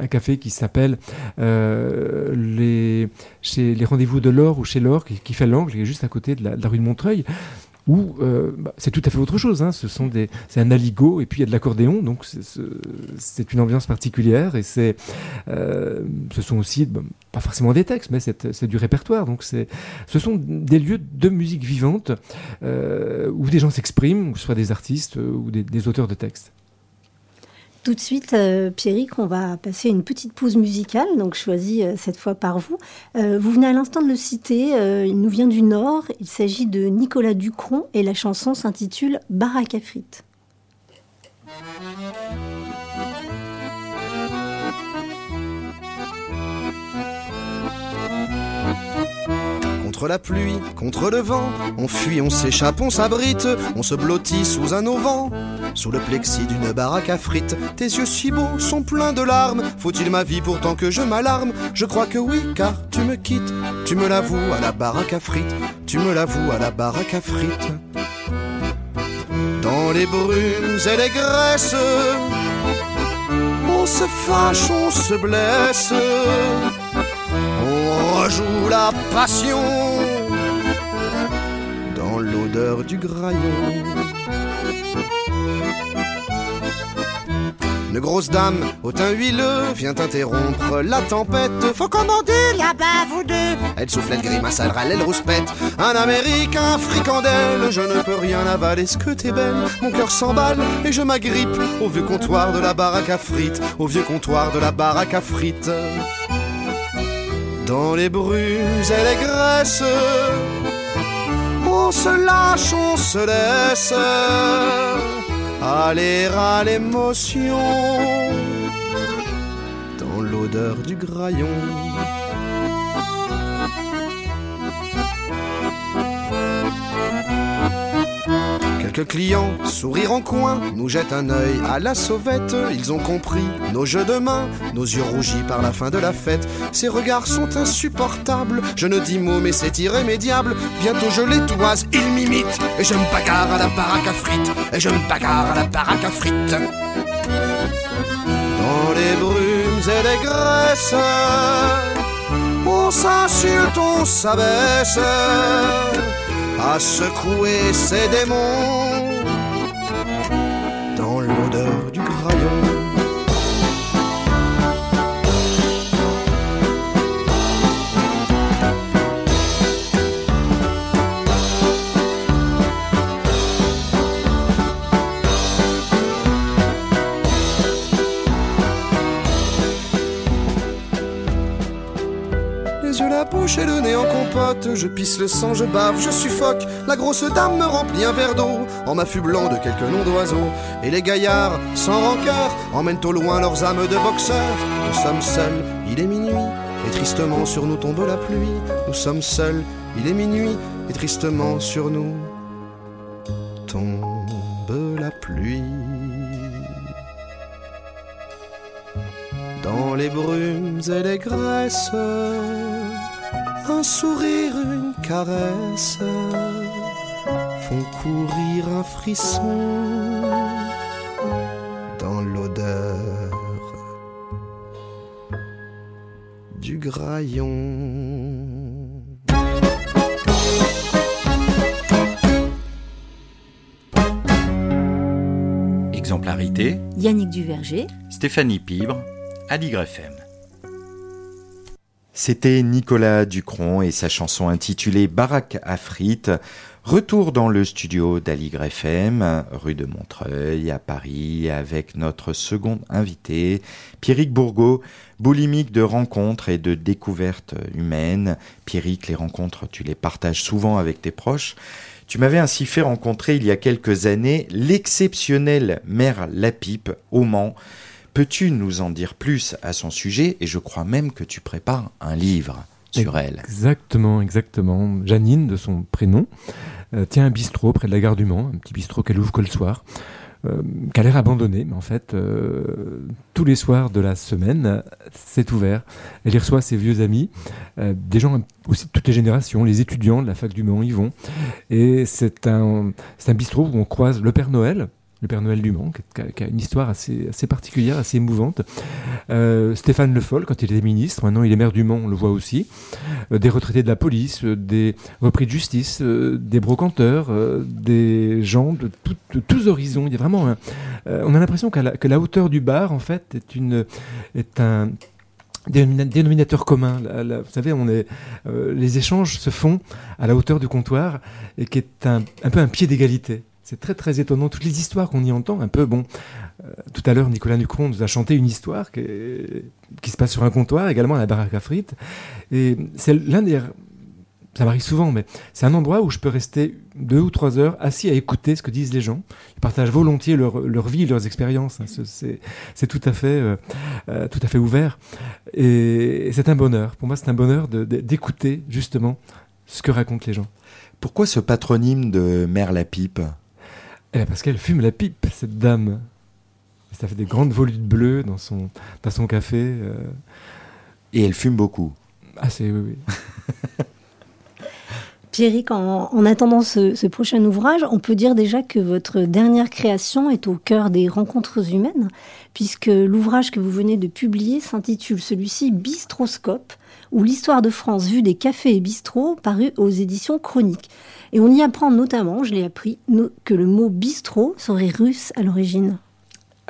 S7: un café qui s'appelle euh, les, chez les Rendez-vous de l'Or ou chez l'Or, qui, fait l'angle, qui est juste à côté de la, rue de Montreuil. où euh, bah, c'est tout à fait autre chose. Hein. Ce sont des, c'est un aligot et puis il y a de l'accordéon, donc c'est une ambiance particulière et c'est, euh, ce sont aussi pas forcément des textes, mais c'est du répertoire. Donc c'est, ce sont des lieux de musique vivante où des gens s'expriment, que ce soit des artistes ou des auteurs de textes.
S2: Tout de suite, euh, Pierrick, on va passer une petite pause musicale, donc choisie euh, cette fois par vous. Euh, vous venez à l'instant de le citer, il nous vient du Nord, il s'agit de Nicolas Ducron et la chanson s'intitule Baraque à frites.
S8: La pluie, contre le vent, on fuit, on s'échappe, on s'abrite, on se blottit sous un auvent, sous le plexi d'une baraque à frites. Tes yeux si beaux sont pleins de larmes. Faut-il ma vie pourtant que je m'alarme? Je crois que oui, car tu me quittes, tu me l'avoues à la baraque à frites, tu me l'avoues à la baraque à frites. Dans les brumes et les graisses, on se fâche, on se blesse joue la passion dans l'odeur du graillon. Une grosse dame au teint huileux vient interrompre la tempête. Faut commander là-bas, vous deux. Elle souffle, elle grimace, elle râle, elle rouspète. Un américain fricandelle, je ne peux rien avaler, ce que t'es belle. Mon cœur s'emballe et je m'agrippe au vieux comptoir de la baraque à frites. Au vieux comptoir de la baraque à frites dans les brumes et les graisses. On se lâche, on se laisse aller à l'émotion dans l'odeur du graillon. Quelques clients, sourire en coin, nous jettent un œil à la sauvette. Ils ont compris nos jeux de main, nos yeux rougis par la fin de la fête. Ces regards sont insupportables. Je ne dis mot, mais c'est irrémédiable. Bientôt je les toise, ils m'imitent. Et je me bagarre à la baraque à. Et je me bagarre à la baraque à. Dans les brumes et les graisses, on s'insulte, on s'abaisse à secouer ses démons bouche et le nez en compote. Je pisse le sang, je bave, je suffoque. La grosse dame me remplit un verre d'eau en m'affublant de quelques noms d'oiseaux. Et les gaillards, sans rancœur, emmènent au loin leurs âmes de boxeurs. Nous sommes seuls, il est minuit, et tristement sur nous tombe la pluie. Nous sommes seuls, il est minuit, et tristement sur nous tombe la pluie. Dans les brumes et les graisses un sourire, une caresse font courir un frisson dans l'odeur du graillon.
S3: Exemplarité.
S9: Yannick Duverger.
S3: Stéphanie Pibre Aligre FM c'était Nicolas Ducron et sa chanson intitulée Baraque à frites. Retour dans le studio d'Aligre FM, rue de Montreuil, à Paris, avec notre second invité, Pierrick Bourgault, boulimique de rencontres et de découvertes humaines. Pierrick, les rencontres, tu les partages souvent avec tes proches. Tu m'avais ainsi fait rencontrer il y a quelques années l'exceptionnelle mère Lapipe au Mans, Peux-tu nous en dire plus à son sujet Et je crois même que tu prépares un livre sur elle.
S7: Exactement, exactement. Janine, de son prénom, euh, tient un bistrot près de la gare du Mans, un petit bistrot qu'elle ouvre que le soir. Euh, qui a l'air abandonné, mais en fait, euh, tous les soirs de la semaine, c'est ouvert. Elle y reçoit ses vieux amis, des gens aussi de toutes les générations, les étudiants de la fac du Mans y vont. Et c'est un, un bistrot où on croise le Père Noël, le Père Noël du Mans, qui a, une histoire assez, particulière, assez émouvante. Euh, Stéphane Le Foll, quand il était ministre, maintenant il est maire du Mans, on le voit aussi. Euh, des retraités de la police, euh, des repris de justice, des brocanteurs, des gens de, tous horizons. Il y a vraiment on a l'impression que la hauteur du bar, en fait, est, un dénomina- dénominateur commun. Vous savez, les échanges se font à la hauteur du comptoir et qui est un peu un pied d'égalité. C'est très très étonnant. Toutes les histoires qu'on y entend, un peu, bon, euh, tout à l'heure, Nicolas Nucron nous a chanté une histoire qui, se passe sur un comptoir, également à la baraque à frites. Et c'est l'un des. Ça m'arrive souvent, mais c'est un endroit où je peux rester deux ou trois heures assis à écouter ce que disent les gens. Ils partagent volontiers leur, leur vie, leurs expériences. hein. Ce- C'est tout à fait, euh, euh, tout à fait ouvert. Et c'est un bonheur. Pour moi, c'est un bonheur d'écouter justement ce que racontent les gens.
S3: Pourquoi ce patronyme de Mère la Pipe?
S7: Eh bien, parce qu'elle fume la pipe, cette dame. Ça fait des grandes volutes bleues dans son, dans son café. euh.
S3: Et elle fume beaucoup.
S7: Ah, c'est oui, oui.
S2: Pierrick, en, en attendant ce, ce prochain ouvrage, on peut dire déjà que votre dernière création est au cœur des rencontres humaines, puisque l'ouvrage que vous venez de publier s'intitule celui-ci Bistroscope, ou l'histoire de France vue des cafés et bistrots, paru aux éditions Chroniques. Et on y apprend notamment, je l'ai appris, que le mot bistrot serait russe à l'origine.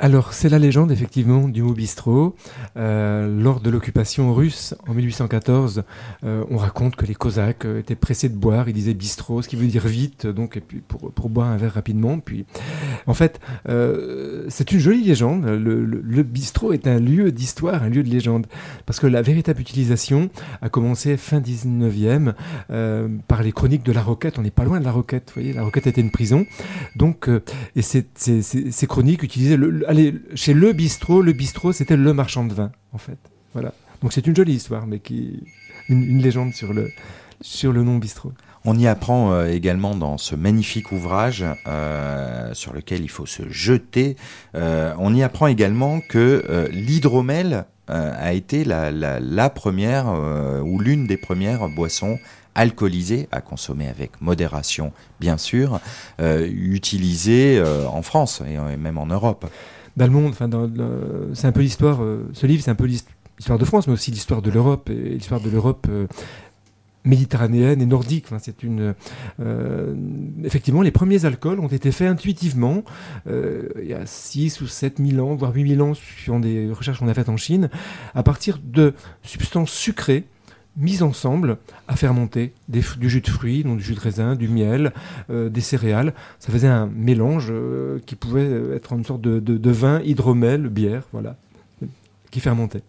S7: Alors, c'est la légende, effectivement, du mot bistrot. Euh, lors de l'occupation russe en 1814, euh, on raconte que les Cosaques euh, étaient pressés de boire. Ils disaient bistrot, ce qui veut dire vite, donc, et puis pour, pour boire un verre rapidement. Puis, en fait, c'est une jolie légende. Le, bistrot est un lieu d'histoire, un lieu de légende. Parce que la véritable utilisation a commencé fin 19e euh, par les chroniques de la Roquette. On n'est pas loin de la Roquette, vous voyez. La Roquette était une prison. Donc, et ces, chroniques utilisaient le- allez, chez le bistrot, le bistrot c'était le marchand de vin en fait. Voilà. Donc c'est une jolie histoire, mais qui une, légende sur le sur le nom bistrot.
S3: On y apprend euh, également dans ce magnifique ouvrage euh, sur lequel il faut se jeter. euh, on y apprend également que l'hydromel a été la, première ou l'une des premières boissons alcoolisées à consommer avec modération, bien sûr, utilisées euh, en France et même en Europe.
S7: Dans le monde, enfin, c'est un peu l'histoire. euh, ce livre, c'est un peu l'his- l'histoire de France, mais aussi l'histoire de l'Europe et l'histoire de l'Europe. euh, méditerranéenne et nordique. Enfin, c'est une, euh, effectivement, les premiers alcools ont été faits intuitivement il y a 6 ou 7 000 ans, voire 8 000 ans, suivant des recherches qu'on a faites en Chine, à partir de substances sucrées mises ensemble à fermenter des, f- du jus de fruits, donc du jus de raisin, du miel, euh, des céréales. Ça faisait un mélange euh, qui pouvait être une sorte de, vin, hydromel, bière, voilà, qui fermentait.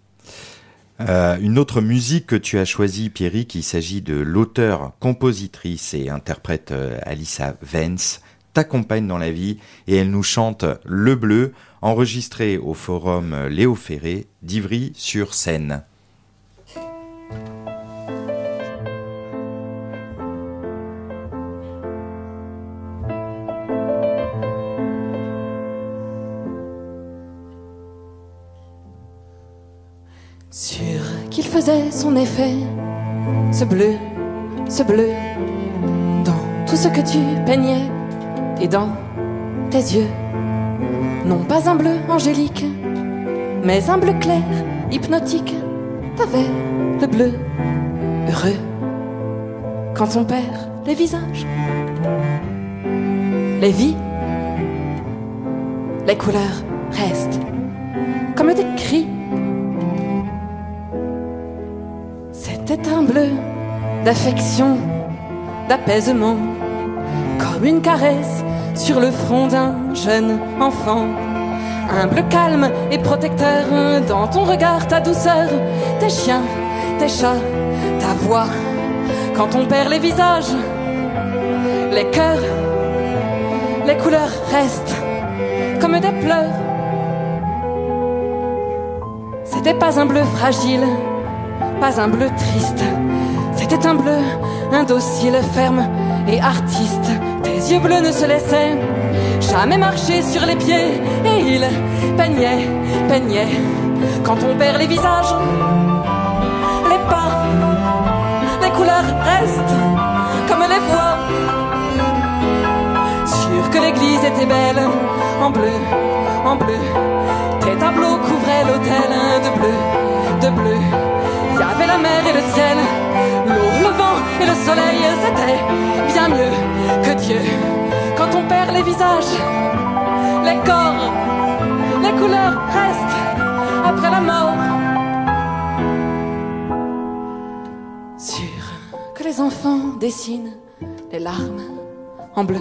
S3: Euh, une autre musique que tu as choisie, Pierrick, il s'agit de l'auteur, compositrice et interprète euh, Alissa Vance, t'accompagne dans la vie et elle nous chante Le Bleu, enregistré au forum Léo Ferré d'Ivry sur Seine.
S9: Sûr qu'il faisait son effet, ce bleu, ce bleu, dans tout ce que tu peignais et dans tes yeux. Non pas un bleu angélique, mais un bleu clair, hypnotique. T'avais le bleu heureux quand on perd les visages, les vies, les couleurs restent comme des cris C'était un bleu d'affection, d'apaisement, comme une caresse sur le front d'un jeune enfant. Un bleu calme et protecteur, dans ton regard, ta douceur, tes chiens, tes chats, ta voix. Quand on perd les visages, les cœurs, les couleurs restent comme des pleurs. C'était pas un bleu fragile, pas un bleu triste. C'était un bleu indocile, ferme et artiste. Tes yeux bleus ne se laissaient jamais marcher sur les pieds. Et ils peignaient, peignaient. Quand on perd les visages, les pas, les couleurs restent comme les voix. Sûr que l'église était belle en bleu, en bleu. Tes tableaux couvraient l'hôtel de bleu, Il y avait la mer et le ciel, l'eau, le vent et le soleil, c'était bien mieux que Dieu. Quand on perd les visages, les corps, les couleurs restent après la mort. Sûr que les enfants dessinent les larmes en bleu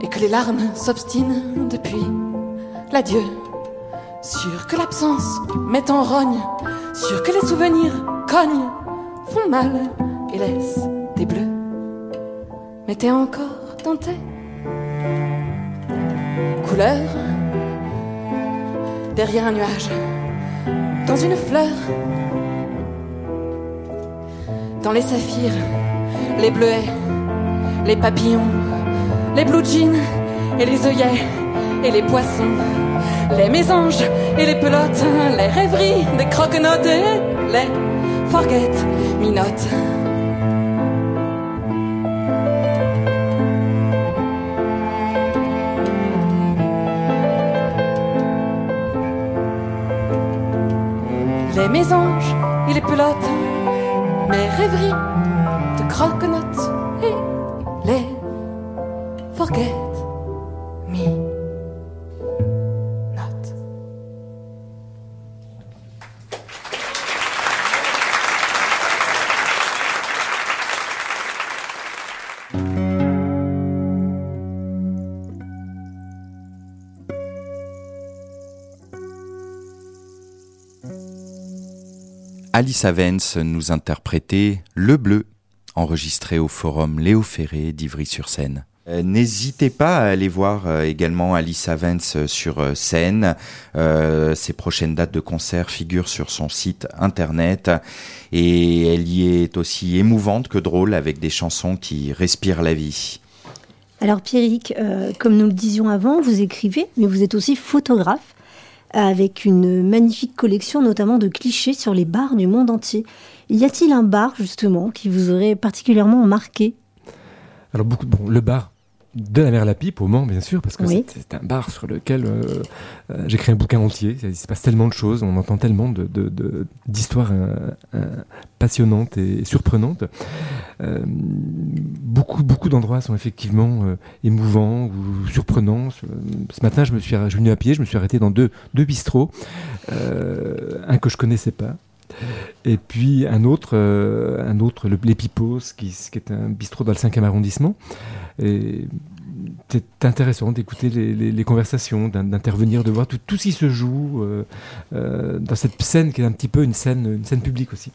S9: et que les larmes s'obstinent depuis l'adieu. Sûr que l'absence met en rogne, sûr que les souvenirs cognent, font mal et laissent des bleus. Mais t'es encore dans tes couleurs, derrière un nuage, dans une fleur, dans les saphirs, les bleuets, les papillons, les blue jeans et les œillets et les poissons, les mésanges et les pelotes, les rêveries des croquenotes et les forget minotes. Les mésanges et les pelotes, mes rêveries de croquenotes
S3: Alice Avens nous interprétait Le Bleu, enregistré au forum Léo Ferré d'Ivry-sur-Seine. Euh, N'hésitez pas à aller voir euh, également Alice Avens euh, sur scène. Ses prochaines dates de concert figurent sur son site internet et elle y est aussi émouvante que drôle avec des chansons qui respirent la vie.
S2: Alors Pierrick, comme nous le disions avant, vous écrivez, mais vous êtes aussi photographe, avec une magnifique collection notamment de clichés sur les bars du monde entier. Y a-t-il un bar justement qui vous aurait particulièrement marqué?
S7: Alors, beaucoup, bon, le bar de la mer La Pipe au Mans, bien sûr, parce que
S2: Oui.
S7: c'est- un bar sur lequel euh, euh, j'ai écrit un bouquin entier. Il se passe tellement de choses, on entend tellement de- de- de- d'histoires euh, euh, passionnantes et surprenantes. Euh, beaucoup beaucoup d'endroits sont effectivement émouvants ou surprenants. Ce, matin, je me suis, je suis venu à pied, je me suis arrêté dans deux, deux bistrots, un que je connaissais pas. Et puis un autre, euh, un autre le, qui, est un bistrot dans le 5e arrondissement. C'est intéressant d'écouter les, conversations, d'in- d'intervenir, de voir tout, tout ce qui se joue euh, euh, dans cette scène qui est un petit peu une scène, une scène publique aussi.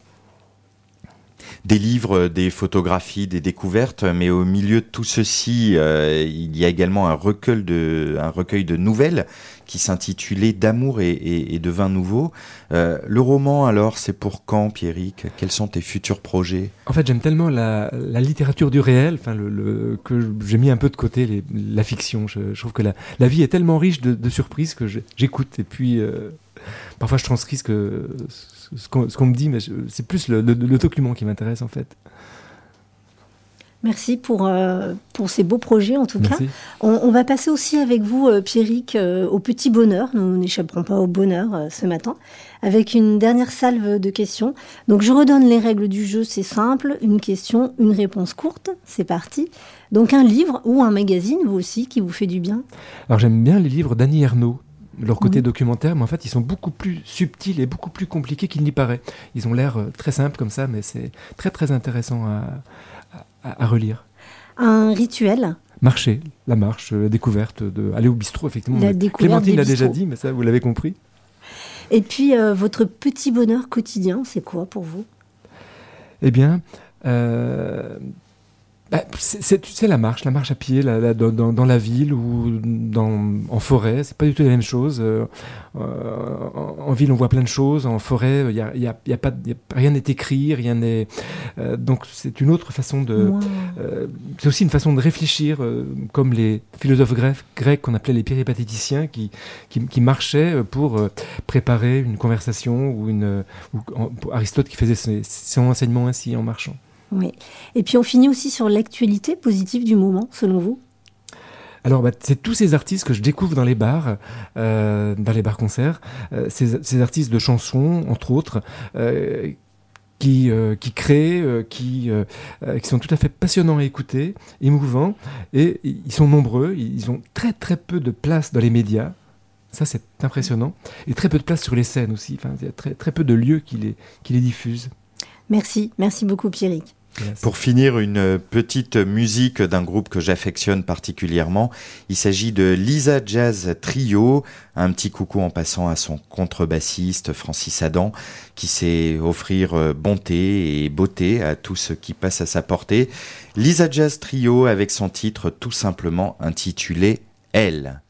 S3: Des livres, des photographies, des découvertes, mais au milieu de tout ceci, euh, il y a également un recueil de, un recueil de nouvelles qui s'intitulait D'amour et, de vin nouveau. Euh, le roman, alors, c'est pour quand, Pierrick? Quels sont tes futurs projets?
S7: En fait, j'aime tellement la, littérature du réel, que j'ai mis un peu de côté la fiction. Je, trouve que la, vie est tellement riche de, surprises que j'écoute et puis euh, parfois je transcris ce que ce, qu'on me dit, mais c'est plus le, le- le document qui m'intéresse en fait.
S2: Merci pour, euh, pour ces beaux projets en tout cas. On va passer aussi avec vous, euh, Pierrick, euh, au petit bonheur. Nous n'échapperons pas au bonheur euh, ce matin, avec une dernière salve de questions. Donc je redonne les règles du jeu, c'est simple. Une question, une réponse courte. C'est parti. Donc un livre ou un magazine, vous aussi, qui vous fait du bien?
S7: Alors j'aime bien les livres d'Annie Ernaux. Leur côté
S2: Oui.
S7: documentaire, mais en fait, ils sont beaucoup plus subtils et beaucoup plus compliqués qu'il n'y paraît. Ils ont l'air euh, très simples comme ça, mais c'est très très intéressant à, à- à relire.
S2: Un rituel?
S7: Marcher, la marche, euh, la découverte, de aller au bistrot, effectivement.
S2: La
S7: Clémentine l'a déjà dit, mais ça, vous l'avez compris.
S2: Et puis euh, votre petit bonheur quotidien, c'est quoi pour vous?
S7: Eh bien, euh, bah, c'est- la marche, la marche à pied la- la- dans, la ville ou dans, en forêt. C'est pas du tout la même chose. Euh, en, en ville, on voit plein de choses. En forêt, y a, y a- il y a pas, rien n'est écrit, rien n'est. euh, donc, c'est une autre façon de. Euh, c'est aussi une façon de réfléchir, comme les philosophes grecs, grecs qu'on appelait les péripatéticiens, qui, qui, qui marchaient pour préparer une conversation, ou, une, ou en- pour Aristote qui faisait ses- son enseignement ainsi en marchant.
S2: Oui. Et puis on finit aussi sur l'actualité positive du moment, selon vous?
S7: Alors, bah, c'est tous ces artistes que je découvre dans les bars, euh, dans les bars-concerts, euh, ces, ces, artistes de chansons, entre autres, euh, qui, euh, qui créent, euh, qui, euh, qui sont tout à fait passionnants à écouter, émouvants, et ils sont nombreux, ils ont très très peu de place dans les médias, ça, c'est impressionnant. Et très peu de place sur les scènes aussi. Enfin, il y a très, très peu de lieux qui les, qui les diffusent.
S2: Merci. Merci beaucoup, Pierrick.
S10: Pour finir, une petite musique d'un groupe que j'affectionne particulièrement. Il s'agit de Lisa Jazz Trio. Un petit coucou en passant à son contrebassiste Francis Adam, qui sait offrir bonté et beauté à tout ce qui passe à sa portée. Lisa Jazz Trio avec son titre tout simplement intitulé Elle.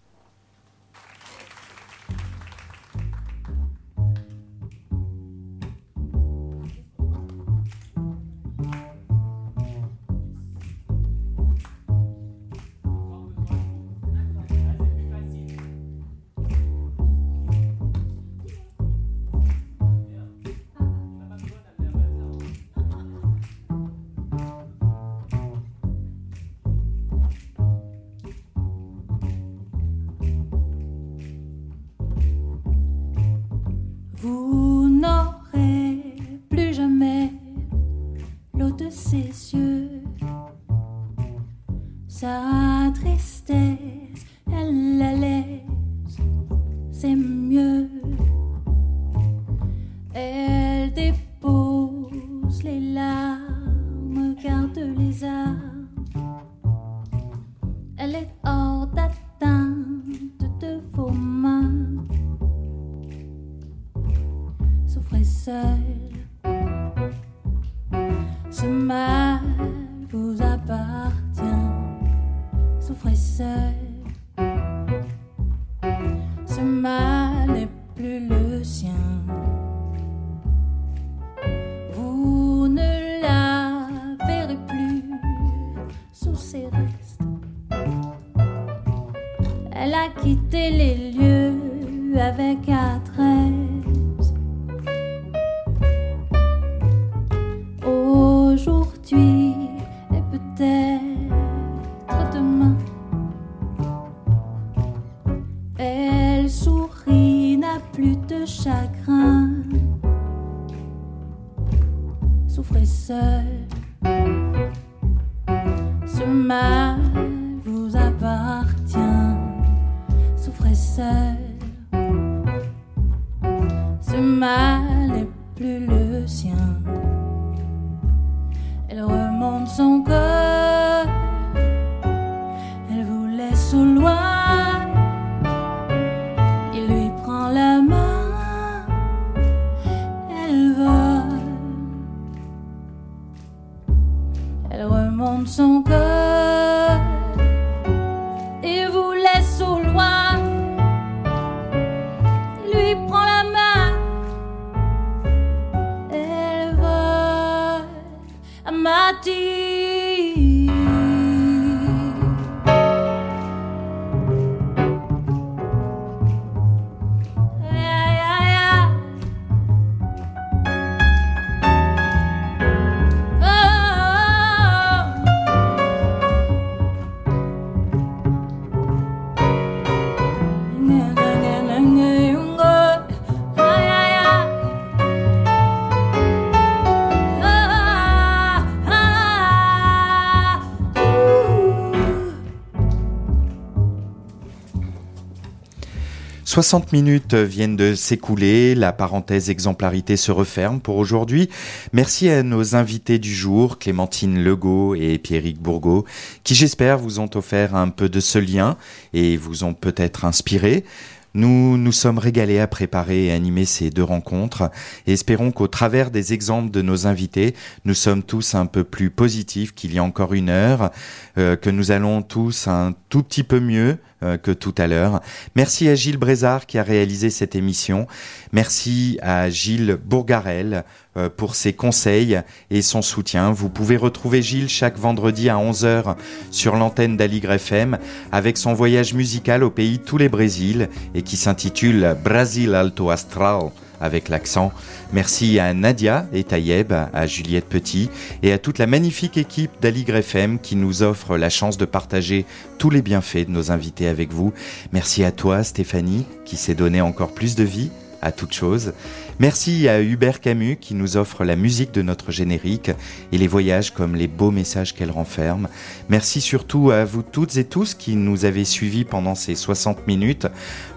S10: 60 minutes viennent de s'écouler, la parenthèse exemplarité se referme pour aujourd'hui. Merci à nos invités du jour, Clémentine Legault et Pierrick Bourgault, qui j'espère vous ont offert un peu de ce lien et vous ont peut-être inspiré. Nous nous sommes régalés à préparer et animer ces deux rencontres et espérons qu'au travers des exemples de nos invités, nous sommes tous un peu plus positifs qu'il y a encore une heure, euh, que nous allons tous un tout petit peu mieux que tout à l'heure. Merci à Gilles Brézard qui a réalisé cette émission. Merci à Gilles Bourgarel euh, pour ses conseils et son soutien. Vous pouvez retrouver Gilles chaque vendredi à 11h sur l'antenne d'Aligre FM avec son voyage musical au pays Tous les Brésil et qui s'intitule Brasil Alto Astral
S3: avec l'accent. Merci à Nadia et Tayeb, à Juliette Petit et à toute la magnifique équipe d'Aligre FM qui nous offre la chance de partager tous les bienfaits de nos invités avec vous. Merci à toi Stéphanie qui s'est donné encore plus de vie à toute chose. Merci à Hubert Camus qui nous offre la musique de notre générique et les voyages comme les beaux messages qu'elle renferme. Merci surtout à vous toutes et tous qui nous avez suivis pendant ces 60 minutes.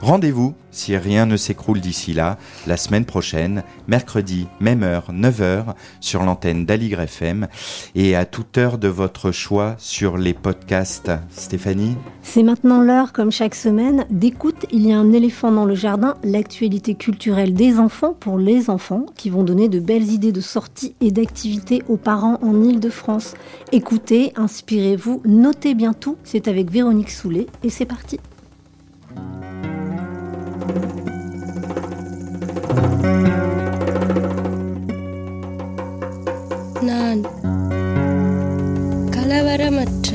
S3: Rendez-vous, si rien ne s'écroule d'ici là, la semaine prochaine, mercredi, même heure, 9h, sur l'antenne d'Aligre FM et à toute heure de votre choix sur les podcasts. Stéphanie?
S2: C'est maintenant l'heure, comme chaque semaine, d'écoute. Il y a un éléphant dans le jardin, l'actualité culturelle des enfants pour les enfants qui vont donner de belles idées de sorties et d'activités aux parents en Ile-de-France. Écoutez, inspirez-vous, notez bien tout. C'est avec Véronique Soulet et c'est parti.
S1: நான் கலவரமற்ற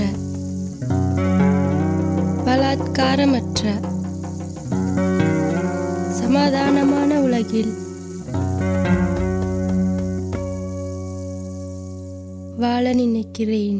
S1: பலாத்காரமற்ற சமாதானமான உலகில் வாழ நினைக்கிறேன்.